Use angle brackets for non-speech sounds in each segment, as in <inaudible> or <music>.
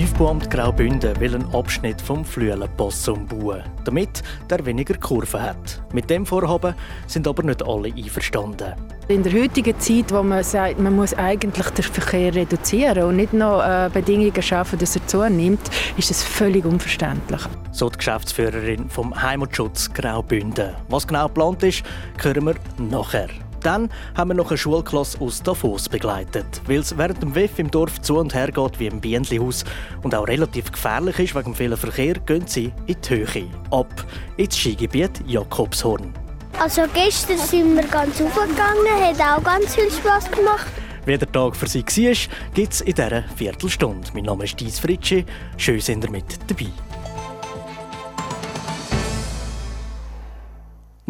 Tiefbauamt Graubünden will einen Abschnitt vom Flüelenpass umbauen, damit der weniger Kurven hat. Mit dem Vorhaben sind aber nicht alle einverstanden. In der heutigen Zeit, wo man sagt, man muss eigentlich den Verkehr reduzieren und nicht noch äh, Bedingungen schaffen, dass er zunimmt, ist das völlig unverständlich. So die Geschäftsführerin vom Heimatschutz Graubünden. Was genau geplant ist, hören wir nachher. Dann haben wir noch eine Schulklasse aus Davos begleitet. Weil es während dem WEF im Dorf zu und her geht wie im Bienenlihaus und auch relativ gefährlich ist wegen vielen Verkehr, gehen sie in die Höhe. Ab ins Skigebiet Jakobshorn. Also gestern sind wir ganz hochgegangen, hat auch ganz viel Spaß gemacht. Wie der Tag für Sie war, gibt es in dieser Viertelstunde. Mein Name ist Dies Fritschi. Schön sind ihr mit dabei.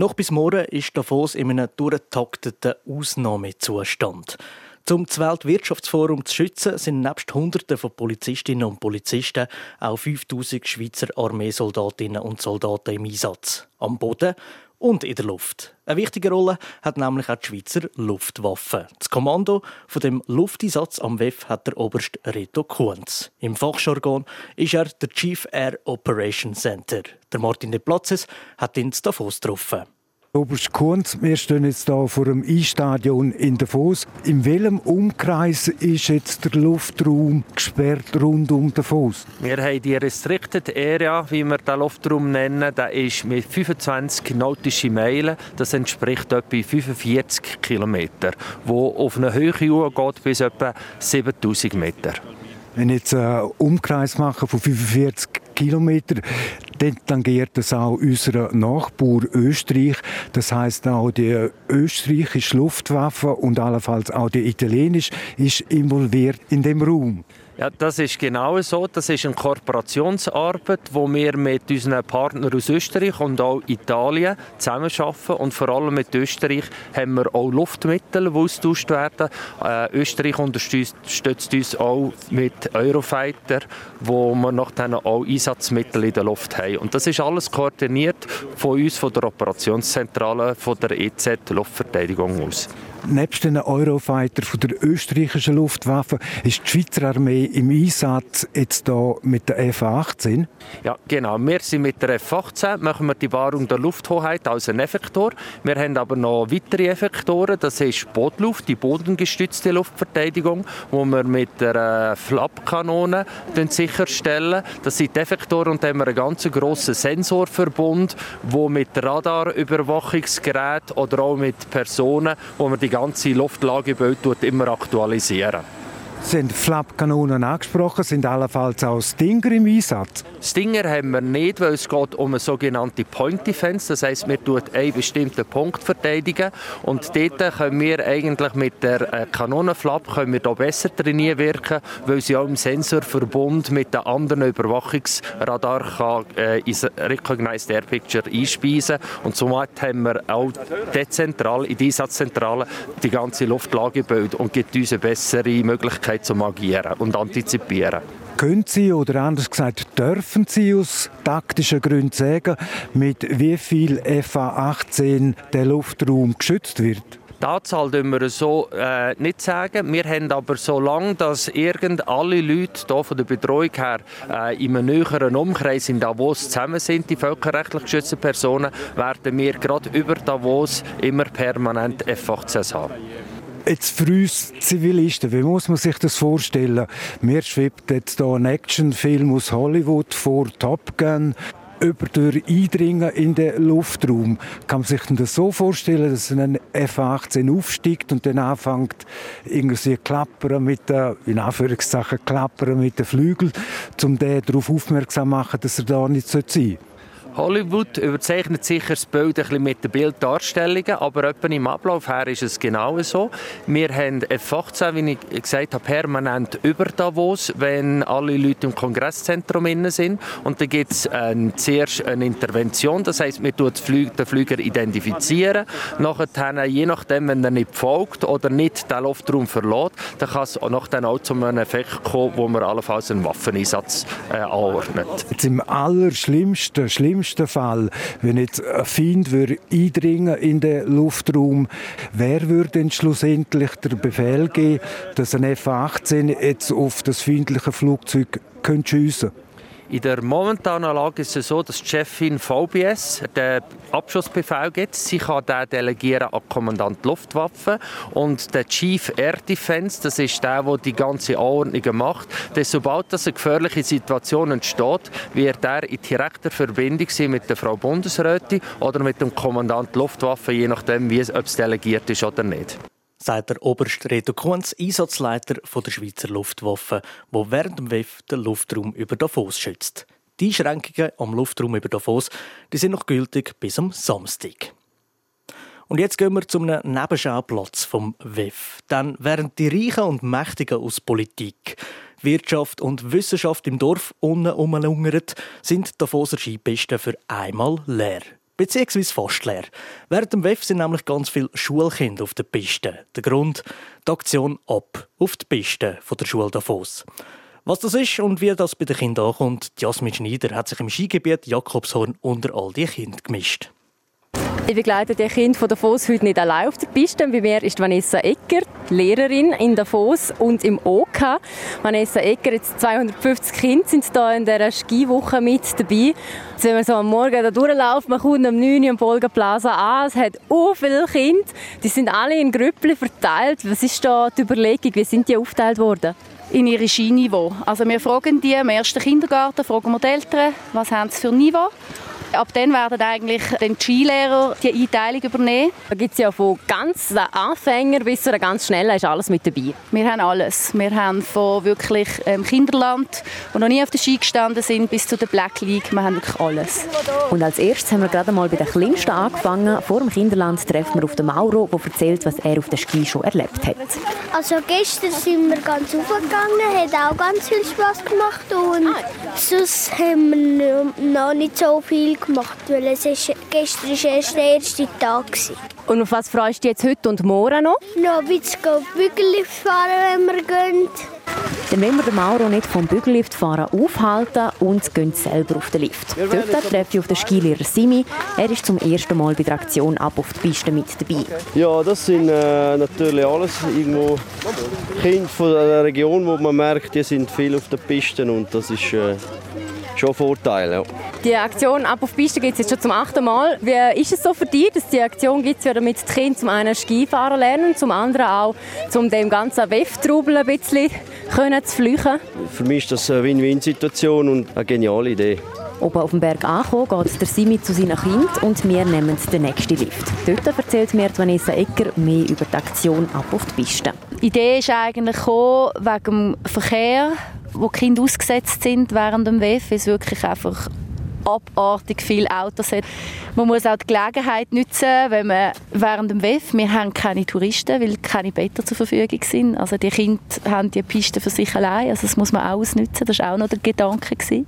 Noch bis morgen ist Davos in einem durchgetakteten Ausnahmezustand. Um das Weltwirtschaftsforum zu schützen, sind nebst Hunderten von Polizistinnen und Polizisten auch 5000 Schweizer Armeesoldatinnen und Soldaten im Einsatz. Am Boden und in der Luft. Eine wichtige Rolle hat nämlich auch die Schweizer Luftwaffe. Das Kommando von dem Lufteinsatz am WEF hat der Oberst Reto Kuhns. Im Fachjargon ist er der Chief Air Operation Center. Der Martin de Platzes hat ihn zu Davos getroffen. Oberst Kunz, wir stehen jetzt hier vor dem Eisstadion in Davos. In welchem Umkreis ist jetzt der Luftraum gesperrt rund um Davos? Wir haben die Restricted Area, wie wir den Luftraum nennen, der ist mit 25 nautischen Meilen. Das entspricht etwa 45 Kilometer, wo auf eine Höhe geht bis etwa 7000 Meter. Wenn ich jetzt einen Umkreis mache von 45 Kilometern, dann tangiert das auch unseren Nachbar Österreich. Das heißt auch die österreichische Luftwaffe und allenfalls auch die italienische ist involviert in dem Raum. Ja, das ist genau so. Das ist eine Kooperationsarbeit, wo wir mit unseren Partnern aus Österreich und auch Italien zusammenarbeiten. Und vor allem mit Österreich haben wir auch Luftmittel, die austauscht werden. Äh, Österreich unterstützt uns auch mit Eurofighter, wo wir dann auch Einsatzmittel in der Luft haben. Und das ist alles koordiniert von uns, von der Operationszentrale, von der EZ Luftverteidigung aus. Nebst den Eurofighter von der österreichischen Luftwaffe ist die Schweizer Armee im Einsatz jetzt hier mit der F-18. Ja, genau. Wir sind mit der F-18, machen wir die Wahrung der Lufthoheit als ein Effektor. Wir haben aber noch weitere Effektoren. Das ist Bootluft, die bodengestützte Luftverteidigung, wo wir mit der Flap-Kanone sicherstellen. Das sind die Effektoren und dann haben wir einen ganz grossen Sensorverbund, wo mit Radarüberwachungsgeräten oder auch mit Personen, wo wir die ganze Luftlagebild immer aktualisieren. Sind Flap-Kanonen angesprochen, sind allenfalls auch Stinger im Einsatz? Stinger haben wir nicht, weil es geht um eine sogenannte Point Defense. Das heisst, wir tun einen bestimmten Punkt verteidigen und dort können wir eigentlich mit der äh, Kanonenflap können wir da besser trainieren wirken, weil sie auch im Sensorverbund mit den anderen Überwachungsradar kann, äh, ins Recognized Air Picture einspeisen und somit haben wir auch dezentral in der Einsatzzentrale die ganze Luftlagebild und gibt uns eine bessere Möglichkeit zum Agieren und Antizipieren. Können Sie oder anders gesagt dürfen Sie aus taktischen Gründen sagen, mit wie viel FA-18 der Luftraum geschützt wird? Die Anzahl können wir so äh, nicht sagen. Wir haben aber so lange, dass irgend alle Leute hier von der Betreuung her äh, in einem näheren Umkreis in Davos zusammen sind, die völkerrechtlich geschützten Personen, werden wir gerade über Davos immer permanent F-18 haben. Jetzt für uns Zivilisten, wie muss man sich das vorstellen? Mir schwebt jetzt hier ein Actionfilm aus Hollywood vor Top Gun über durch Eindringen in den Luftraum. Kann man sich das so vorstellen, dass ein F-18 aufsteigt und dann anfängt irgendwie klappern mit den, in Anführungszeichen klappern mit den Flügeln, um den darauf aufmerksam zu machen, dass er da nicht sein sollte? Hollywood überzeichnet sicher das Bild ein bisschen mit den Bilddarstellungen, aber im Ablauf her ist es genau so. Wir haben F18, wie ich gesagt habe, permanent über Davos, wenn alle Leute im Kongresszentrum sind. Und dann gibt es äh, zuerst eine Intervention, das heißt, wir identifizieren den Flüger identifizieren. Nachher, je nachdem, wenn er nicht folgt oder nicht den Luftraum verlässt, dann kann es nachher auch zu einem Effekt kommen, wo man allenfalls einen Waffeneinsatz äh, anordnet. Jetzt Im allerschlimmsten, schlimmsten schlimmsten Fall, wenn jetzt ein Feind würde eindringen in den Luftraum, wer würde denn schlussendlich der Befehl geben, dass ein F-18 jetzt auf das feindliche Flugzeug schiessen könnte? In der momentanen Lage ist es so, dass die Chefin VBS den Abschussbefehl gibt. Sie kann den delegieren an Kommandant Luftwaffe und der Chief Air Defense, das ist der, der die ganze Anordnung macht. Denn sobald das eine gefährliche Situation entsteht, wird er in direkter Verbindung sein mit der Frau Bundesrätin oder mit dem Kommandant Luftwaffe, je nachdem, wie es, ob es delegiert ist oder nicht sagt der Oberst Reto Kunz, Einsatzleiter der Schweizer Luftwaffe, wo während dem WEF den Luftraum über Davos schützt. Die Einschränkungen am Luftraum über Davos die sind noch gültig bis am Samstag. Und jetzt gehen wir zum Nebenschauplatz vom WEF. Denn während die Reichen und Mächtigen aus Politik, Wirtschaft und Wissenschaft im Dorf unten umlungern, sind Davoser Skipisten für einmal leer beziehungsweise fast leer. Während dem WEF sind nämlich ganz viele Schulkinder auf der Piste. Der Grund, die Aktion «Ab» auf die Piste von der Schule Davos. Was das ist und wie das bei den Kindern ankommt, Jasmin Schneider hat sich im Skigebiet Jakobshorn unter all die Kinder gemischt. Ich begleite die Kinder von Davos heute nicht allein auf der Piste. Bei mir ist Vanessa Ecker, Lehrerin in Davos und im OK. Vanessa Ecker, jetzt 250 Kinder sind da in dieser Skiwoche mit dabei. Jetzt, wenn man so am Morgen da durchläuft, man kommt um 9 Uhr am Polga Plaza an, es hat so viele Kinder, die sind alle in Grüppeln verteilt. Was ist da die Überlegung, wie sind die aufgeteilt worden? in ihre Skiniveau. Also wir fragen die im ersten Kindergarten, fragen wir die Eltern, was haben sie für Niveau Ab dann werden eigentlich die Skilehrer die Einteilung übernehmen. Da gibt es ja von ganz Anfänger bis zu ganz schnellen ist alles mit dabei. Wir haben alles. Wir haben von wirklich ähm, Kinderland, die noch nie auf der Ski gestanden sind, bis zu der Black League. Wir haben wirklich alles. Und als erstes haben wir gerade mal bei den Kleinsten angefangen. Vor dem Kinderland treffen wir auf den Mauro, der erzählt, was er auf der Ski schon erlebt hat. Also gestern sind wir ganz aufgegangen, hat auch ganz viel Spaß gemacht und sonst haben wir noch nicht so viel gemacht, weil es ist, gestern war erst der erste Tag. Gewesen. Und auf was freust du dich jetzt heute und morgen noch? Noch ein bisschen Bügellift fahren, wenn wir gehen. Dann wollen wir den Mauro nicht vom Bügelliftfahren aufhalten und gehen selber auf den Lift. Dort treffe ich auf den Skilehrer Simi. Er ist zum ersten Mal bei der Aktion «Ab auf die Piste» mit dabei. Ja, das sind äh, natürlich alles irgendwo Kinder von der Region, wo man merkt, die sind viel auf den Pisten und das ist äh, schon Vorteil. Ja. Die Aktion «Ab auf die Piste» gibt es jetzt schon zum achten Mal. Wie ist es so für dich, dass die Aktion gibt, damit die Kinder zum einen Skifahren lernen, zum anderen auch, um dem ganzen WEF-Trubel ein bisschen können zu fliegen? Für mich ist das eine Win-Win-Situation und eine geniale Idee. Oben auf dem Berg angekommen, geht der Simi zu seinen Kindern und wir nehmen den nächsten Lift. Dort erzählt mir Vanessa Ecker mehr über die Aktion «Ab auf die Piste». Die Idee ist eigentlich wegen dem Verkehr, wo Kinder ausgesetzt sind während dem WEF, ist wirklich einfach abartig viele Autos hat. Man muss auch die Gelegenheit nutzen, wenn man während dem WEF, wir haben keine Touristen, weil keine Betten zur Verfügung sind. Also die Kinder haben die Piste für sich allein, also das muss man auch ausnutzen. Das war auch noch der Gedanke. Gewesen.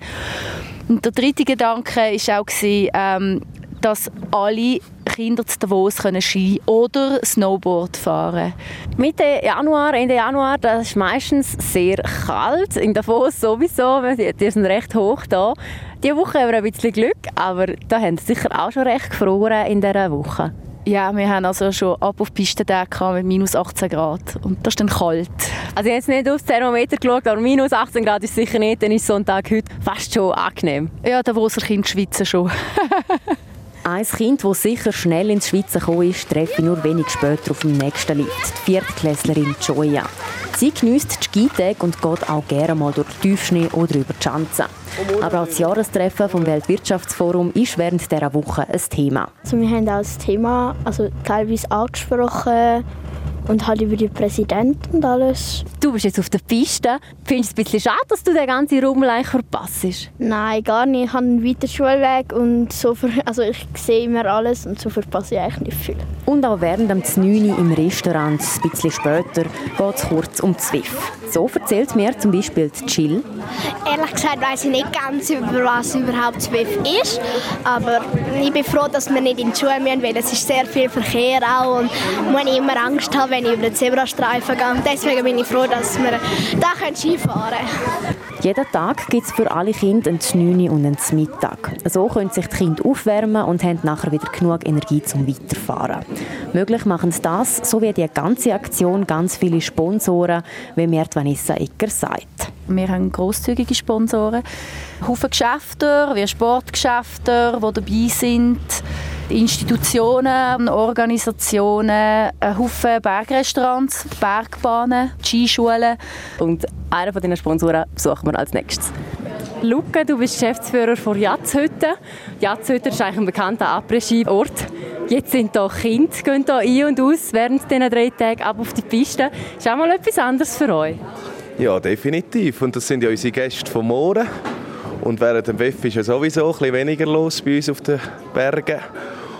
Und der dritte Gedanke war auch, ähm, dass alle Kinder zu Davos können Ski oder Snowboard fahren Mitte Januar, Ende Januar, das ist meistens sehr kalt. In Davos sowieso, die sind recht hoch da. Diese Woche haben wir ein bisschen Glück, aber da haben sie sicher auch schon recht gefroren in dieser Woche. Ja, wir haben also schon ab auf Pistentage mit minus 18 Grad und das ist dann kalt. Also ich habe jetzt nicht aufs Thermometer geschaut, aber minus 18 Grad ist sicher nicht, dann ist so ein Tag heute fast schon angenehm. Ja, da wo Kind schwitzen schon. <laughs> Ein Kind, das sicher schnell ins Schweizer gekommen ist, treffe ich nur wenig später auf dem nächsten Lift, die Viertklässlerin Joya. Sie genießt die Skitage und geht auch gerne mal durch den Tiefschnee oder über die Schanze. Aber auch das Jahrestreffen vom Weltwirtschaftsforum ist während dieser Woche ein Thema. Also wir haben auch das Thema also teilweise angesprochen, und halt über die Präsidenten und alles. Du bist jetzt auf der Piste. Findest du es ein bisschen schade, dass du den ganzen Rummel eigentlich verpasst? Nein, gar nicht. Ich habe einen weiteren Schulweg und so ver <laughs> also ich sehe immer alles und so verpasse ich eigentlich nicht viel. Und auch während dem 9 im Restaurant, ein bisschen später, geht es kurz um Zwiff. So erzählt mir zum Beispiel Jill. Ehrlich gesagt weiß ich nicht ganz, über was überhaupt Zwiff ist, aber ich bin froh, dass wir nicht in die Schule müssen, weil es ist sehr viel Verkehr auch und muss ich immer Angst haben, wenn ich über den Zebrastreifen gehe. Deswegen bin ich froh, dass wir da Skifahren können. Jeden Tag gibt es für alle Kinder einen 9 und einen Mittag. So können sich die Kinder aufwärmen und haben nachher wieder genug Energie zum Weiterfahren. Möglich machen sie das, so wie die ganze Aktion, ganz viele Sponsoren, wie mir Vanessa Ecker sagt. Wir haben grosszügige Sponsoren, Haufen Geschäfte, wie Sportgeschäfte, die dabei sind. Institutionen, Organisationen, ein Haufen Bergrestaurants, Bergbahnen, Skischulen. Und einen von diesen Sponsoren suchen wir als nächstes. Luca, du bist Geschäftsführer von Jatzhütte. Jatzhütte ist eigentlich ein bekannter Après-Ski-Ort. Jetzt sind hier Kinder, gehen hier ein und aus während dieser drei Tage ab auf die Piste. Ist auch mal etwas anderes für euch? Ja, definitiv. Und das sind ja unsere Gäste vom Morgen. Und während dem WEF ist ja sowieso ein bisschen weniger los bei uns auf den Bergen.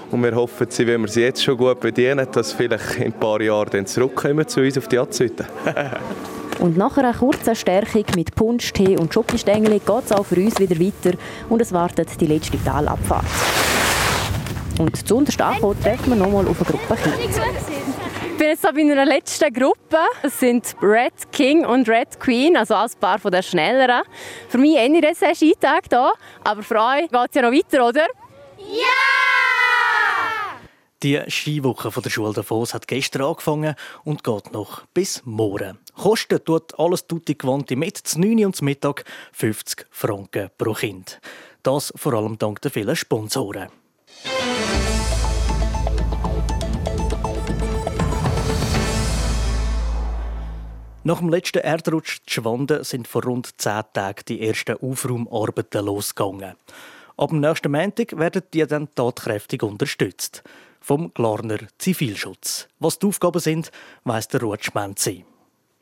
Und wir hoffen, wenn wir sie jetzt schon gut bedienen, dass vielleicht in ein paar Jahren dann zurückkommen zu uns auf die Atzhütte. <laughs> und nach einer kurzen Stärkung mit Punsch, Tee und Schokostängel geht es auch für uns wieder weiter und es wartet die letzte Talabfahrt. Und zu unterst ankommen, treffen wir nochmal auf eine Gruppe Kinder. Ich bin jetzt bei einer letzten Gruppe. Es sind Red King und Red Queen, also als Paar von der Schnelleren. Für mich eher ein Skitag hier, aber für euch geht es ja noch weiter, oder? Ja! Die Skiwoche der Schule Davos hat gestern angefangen und geht noch bis morgen. Kostet tut alles tutti gewohnte mit, zu 9 und zu Mittag 50 Franken pro Kind. Das vor allem dank der vielen Sponsoren. Nach dem letzten Erdrutsch zu Schwanden sind vor rund zehn Tagen die ersten Aufraumarbeiten losgegangen. Ab dem nächsten Montag werden die dann tatkräftig unterstützt. Vom Glarner Zivilschutz. Was die Aufgaben sind, weiss der Rutschmann sie.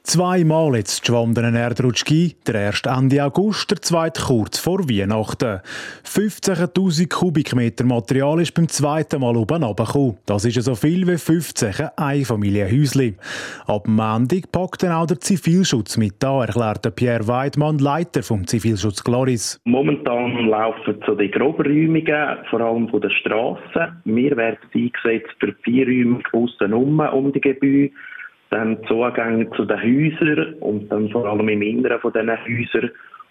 Zweimal jetzt geschwandenen Erdrutsch der erste Ende August, der zweite kurz vor Weihnachten. 15.000 Kubikmeter Material ist beim zweiten Mal oben runtergekommen. Das ist so viel wie 15 Einfamilienhäuschen. Ab Montag packt dann auch der Zivilschutz mit an, erklärt Pierre Weidmann, Leiter vom Zivilschutz Gloris. Momentan laufen so die Grobräumungen, vor allem von der Straße. Wir werden eingesetzt für vier Räume aussen um die Gebäude dann Zugänge zu den Häusern und dann vor allem im Inneren von diesen Häusern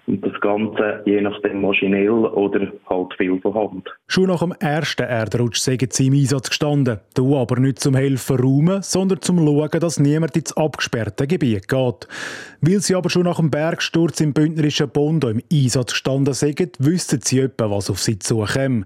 und das Ganze je nachdem maschinell oder halt viel von Hand. Schon nach dem ersten Erdrutsch sind sie im Einsatz gestanden. Du aber nicht zum Helfen räumen, sondern zum Schauen, dass niemand ins abgesperrte Gebiet geht. Weil sie aber schon nach dem Bergsturz im bündnerischen Bund im Einsatz gestanden sind, wüssten sie etwa, was auf sie zukäme.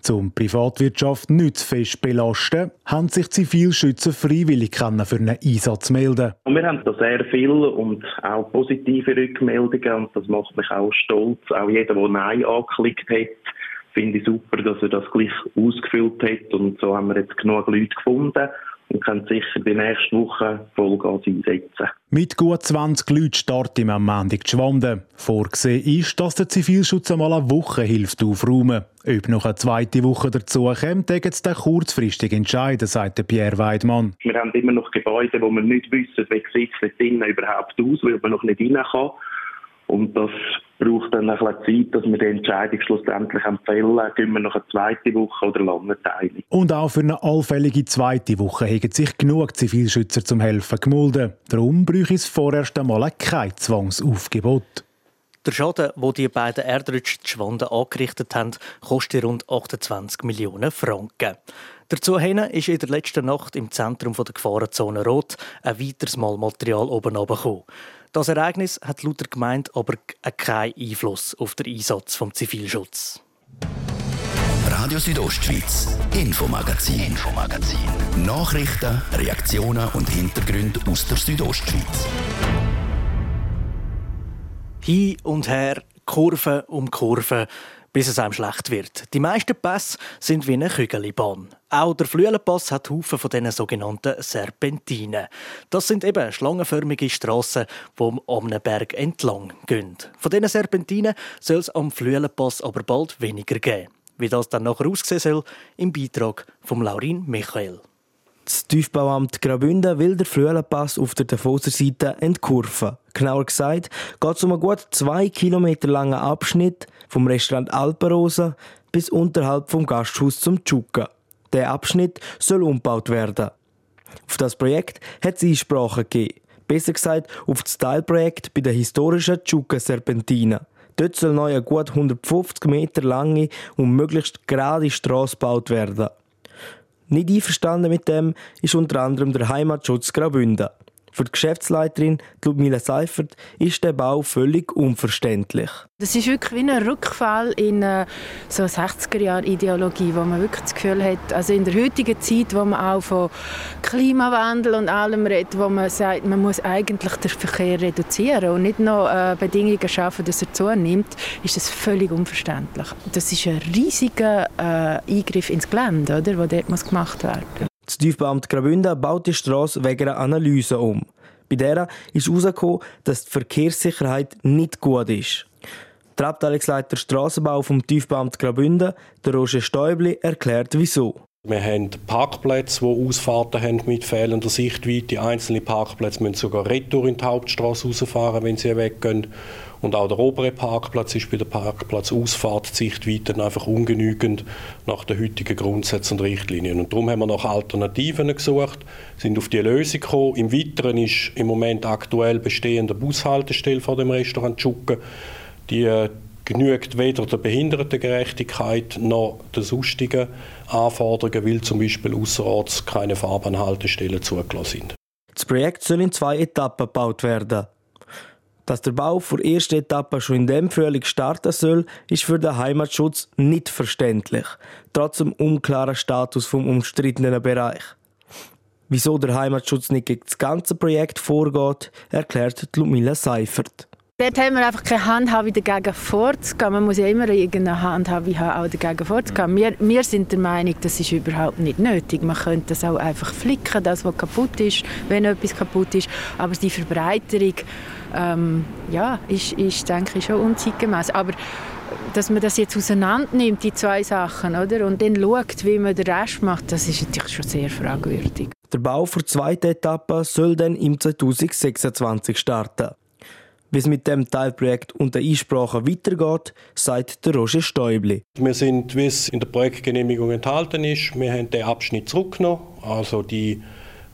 Zum Privatwirtschaft nicht zu fest belasten, haben sich Zivilschützer freiwillig für einen Einsatz melden. Und wir haben da sehr viel und auch positive Rückmeldungen und das macht mich auch stolz. Auch jeder, der Nein angeklickt hat, finde ich super, dass er das gleich ausgefüllt hat und so haben wir jetzt genug Leute gefunden und können sicher die nächste Woche Vollgas einsetzen. Mit gut 20 Leuten starten wir am Montag Schwanden. Vorgesehen ist, dass der Zivilschutz einmal eine Woche hilft aufräumen. Ob noch eine zweite Woche dazu kommt, jetzt dann kurzfristig entscheiden, sagt Pierre Weidmann. Wir haben immer noch Gebäude, wo wir nicht wissen, wie sieht es drinnen überhaupt aus, weil man noch nicht rein kann. Und das braucht dann ein bisschen Zeit, dass wir die Entscheidung schlussendlich empfehlen, gehen wir noch eine zweite Woche oder Landenteilung. Und auch für eine allfällige zweite Woche haben sich genug Zivilschützer zum Helfen gemulden. Darum bräuchte es vorerst einmal kein Zwangsaufgebot. Der Schaden, wo die beiden Erdrutsche Schwanden angerichtet haben, kostet rund 28 Millionen Franken. Dazu ist in der letzten Nacht im Zentrum der Gefahrenzone Rot ein weiteres Mal Material oben gekommen. Das Ereignis hat laut der Gemeinde aber keinen Einfluss auf den Einsatz vom Zivilschutz. Radio Südostschweiz, Infomagazin, Infomagazin. Nachrichten, Reaktionen und Hintergründe aus der Südostschweiz. Hin und her, Kurve um Kurve, bis es einem schlecht wird. Die meisten Pässe sind wie eine Kügelibahn. Auch der Flüelenpass hat Haufen von diesen sogenannten Serpentinen. Das sind eben schlangenförmige Strassen, die einen Berg entlang gehen. Von diesen Serpentinen soll es am Flüelenpass aber bald weniger geben. Wie das dann nachher aussehen soll, im Beitrag von Laurin Michael. Das Tiefbauamt Graubünden will den Flüelenpass auf der Davoser Seite entkurven. Genauer gesagt geht es um einen gut zwei Kilometer langen Abschnitt vom Restaurant Alpenrosa bis unterhalb vom Gasthaus zum Tschuka. Der Abschnitt soll umgebaut werden. Auf das Projekt hat es Einsprachen gegeben. Besser gesagt auf das Teilprojekt bei der historischen Tschuka Serpentina. Dort soll neu eine gut 150 Meter lange und möglichst gerade Straße gebaut werden. Nicht einverstanden mit dem ist unter anderem der Heimatschutz Graubünden. Für die Geschäftsleiterin Ludmila Seifert ist der Bau völlig unverständlich. Das ist wirklich wie ein Rückfall in eine so 60er-Jahre-Ideologie, wo man wirklich das Gefühl hat, also in der heutigen Zeit, wo man auch von Klimawandel und allem redet, wo man sagt, man muss eigentlich den Verkehr reduzieren und nicht noch äh, Bedingungen schaffen, dass er zunimmt, ist das völlig unverständlich. Das ist ein riesiger äh, Eingriff ins Gelände, oder, der dort gemacht werden muss. Das Tiefbeamt Graubünden baut die Straße wegen einer Analyse um. Bei der ist herausgekommen, dass die Verkehrssicherheit nicht gut ist. Der Abteilungsleiter Strassenbau vom Tiefbeamt Graubünden, der Roger Stäubli, erklärt wieso. Wir haben Parkplätze, die Ausfahrten haben mit fehlender Sichtweite. Einzelne Parkplätze müssen sogar retour in die Hauptstraße rausfahren, wenn sie weggehen. Und auch der obere Parkplatz ist bei der Parkplatzausfahrt die Sichtweite einfach ungenügend nach den heutigen Grundsätzen und Richtlinien. Und darum haben wir nach Alternativen gesucht, sind auf die Lösung gekommen. Im Weiteren ist im Moment aktuell bestehende Bushaltestelle vor dem Restaurant Tschucken. Die äh, genügt weder der Behindertengerechtigkeit noch der sonstigen Anforderungen, weil zum Beispiel außerorts keine Fahrbahnhaltestellen zugelassen sind. Das Projekt soll in zwei Etappen gebaut werden. Dass der Bau der ersten Etappe schon in dem Frühling starten soll, ist für den Heimatschutz nicht verständlich, trotz dem unklaren Status vom umstrittenen Bereich. Wieso der Heimatschutz nicht gegen das ganze Projekt vorgeht, erklärt Ludmila Seifert. Dort haben wir einfach keine Handhabe dagegen vorzugehen. Man muss ja immer irgendeine Handhabe haben, auch dagegen vorzugehen. Wir, wir sind der Meinung, das ist überhaupt nicht nötig. Man könnte das auch einfach flicken, das, was kaputt ist, wenn etwas kaputt ist. Aber die Verbreiterung ähm, ja, ist, ist, denke ich, schon unzeitgemäß. Aber dass man das jetzt auseinander nimmt, die zwei Sachen, oder? und dann schaut, wie man den Rest macht, das ist natürlich schon sehr fragwürdig. Der Bau für die zweite Etappe soll dann im 2026 starten. Wie es mit dem Teilprojekt und der Einsprache weitergeht, sagt der Roger Stäubli. Wir sind, wie es in der Projektgenehmigung enthalten ist, wir haben den Abschnitt zurückgenommen, also die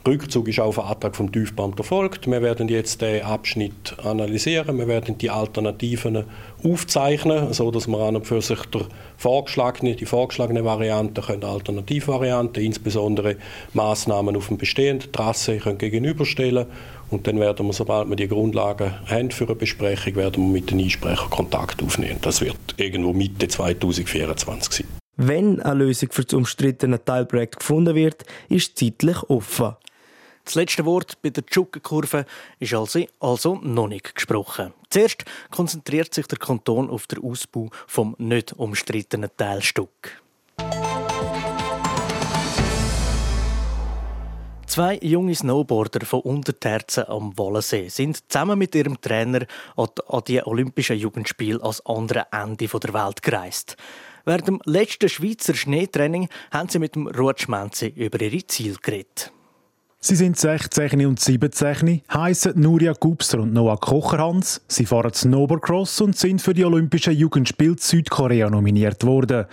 Rückzug ist auf Antrag vom Tiefbeamt erfolgt. Wir werden jetzt den Abschnitt analysieren, wir werden die Alternativen aufzeichnen, so dass wir an und für sich der vorgeschlagene, die vorgeschlagene Variante können Alternativvarianten, insbesondere Maßnahmen auf dem bestehenden Trasse können gegenüberstellen und dann werden wir, sobald wir die Grundlagen haben für eine Besprechung, werden wir mit den Einsprechern Kontakt aufnehmen. Das wird irgendwo Mitte 2024 sein. Wenn eine Lösung für das umstrittene Teilprojekt gefunden wird, ist zeitlich offen. Das letzte Wort bei der Tschuckenkurve ist also, also noch nicht gesprochen. Zuerst konzentriert sich der Kanton auf den Ausbau vom nicht umstrittenen Teilstück. Zwei junge Snowboarder von Unterterzen am Wallensee sind zusammen mit ihrem Trainer an die Olympischen Jugendspiele ans andere Ende der Welt gereist. Während dem letzten Schweizer Schneetraining haben sie mit dem Rutschmenzi über ihre Ziele geredet. Sie sind 16 und 17, heißen Nuria Gubser und Noah Kocherhans. Sie fahren Snowboardcross und sind für die Olympischen Jugendspiele Südkorea nominiert worden.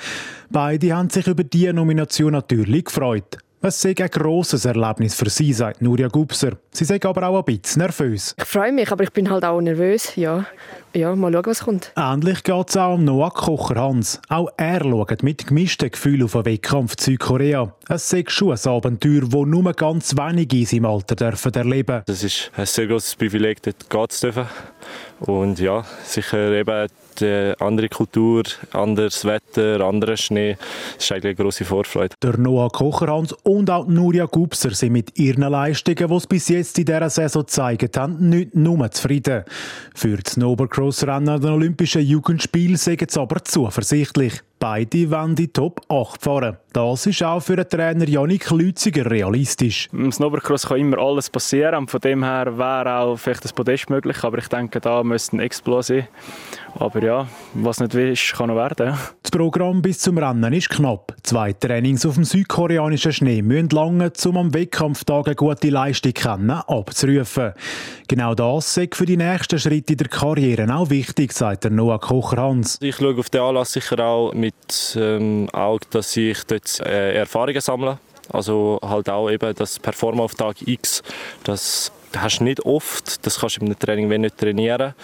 Beide haben sich über diese Nomination natürlich gefreut. Es sei ein grosses Erlebnis für sie, sagt Nuria Gubser. Sie sei aber auch ein bisschen nervös. Ich freue mich, aber ich bin halt auch nervös, ja. Ja, mal schauen, was kommt. Ähnlich geht es auch um Noah Kocher-Hans. Auch er schaut mit gemischten Gefühlen auf einen Wettkampf in Südkorea. Es sei schon ein Abenteuer, das nur ganz wenige in seinem Alter dürfen erleben Das ist ein sehr großes Privileg, dort gehen zu dürfen. Und ja, sicher eben die andere Kultur, anderes Wetter, anderer Schnee. Das ist eigentlich eine grosse Vorfreude. Der Noah Kocherhans und auch Nuria Gubser sind mit ihren Leistungen, die sie bis jetzt in dieser Saison gezeigt haben, nicht nur zufrieden. Für die Snowboardcross Crossrennen an den Olympischen Jugendspielen sagen jetzt aber zuversichtlich. Beide wollen die Top 8 fahren. Das ist auch für den Trainer Janik Lütziger realistisch. Im Snowboardcross kann immer alles passieren. Von dem her wäre auch vielleicht das Podest möglich. Aber ich denke, da müsste ein Explos sein. Aber ja, was nicht will, kann noch werden. Das Programm bis zum Rennen ist knapp. Zwei Trainings auf dem südkoreanischen Schnee müssen lange, um am Wettkampftag eine gute Leistung kennen, abzurufen. Genau das ist für die nächsten Schritte in der Karriere auch wichtig, sagt der Noah Kocher-Hans. Ich schaue auf den Anlass sicher auch mit ähm, Auge, dass ich dort äh, Erfahrungen sammle. Also halt auch eben das Performen auf Tag X, das hast du nicht oft. Das kannst du im Training nicht trainieren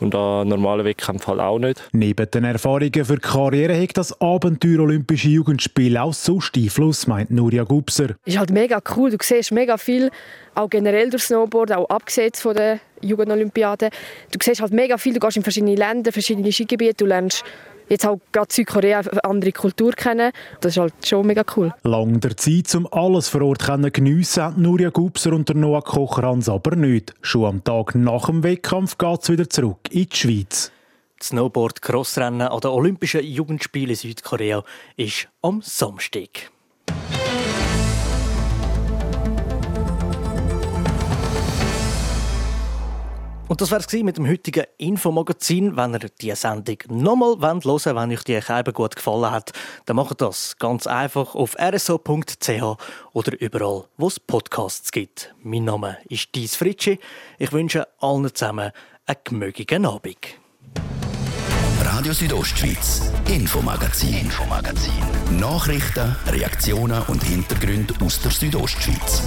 und an normalen Wettkämpfen halt auch nicht. Neben den Erfahrungen für die Karriere hat das Abenteuer Olympische Jugendspiele auch sonst Einfluss, meint Nuria Gubser. Es ist halt mega cool. Du siehst mega viel, auch generell durch Snowboard, auch abgesehen von der Jugendolympiade. Du siehst halt mega viel. Du gehst in verschiedene Länder, verschiedene Skigebiete. Du lernst jetzt auch gerade Südkorea eine andere Kultur kennen. Das ist halt schon mega cool. Lang der Zeit, um alles vor Ort zu geniessen, haben Nuria Gubser und Noah Kocherhans aber nicht. Schon am Tag nach dem Wettkampf geht es wieder zurück in die Schweiz. Das Snowboard-Crossrennen an den Olympischen Jugendspielen in Südkorea ist am Samstag. Und das wäre es mit dem heutigen Infomagazin. Wenn ihr diese Sendung nochmal hören wollt, wenn euch die Scheibe gut gefallen hat, dann macht das ganz einfach auf rso.ch oder überall, wo es Podcasts gibt. Mein Name ist Dies Fritschi. Ich wünsche allen zusammen einen gemögigen Abend. Radio Südostschweiz, Infomagazin, Infomagazin. Nachrichten, Reaktionen und Hintergründe aus der Südostschweiz.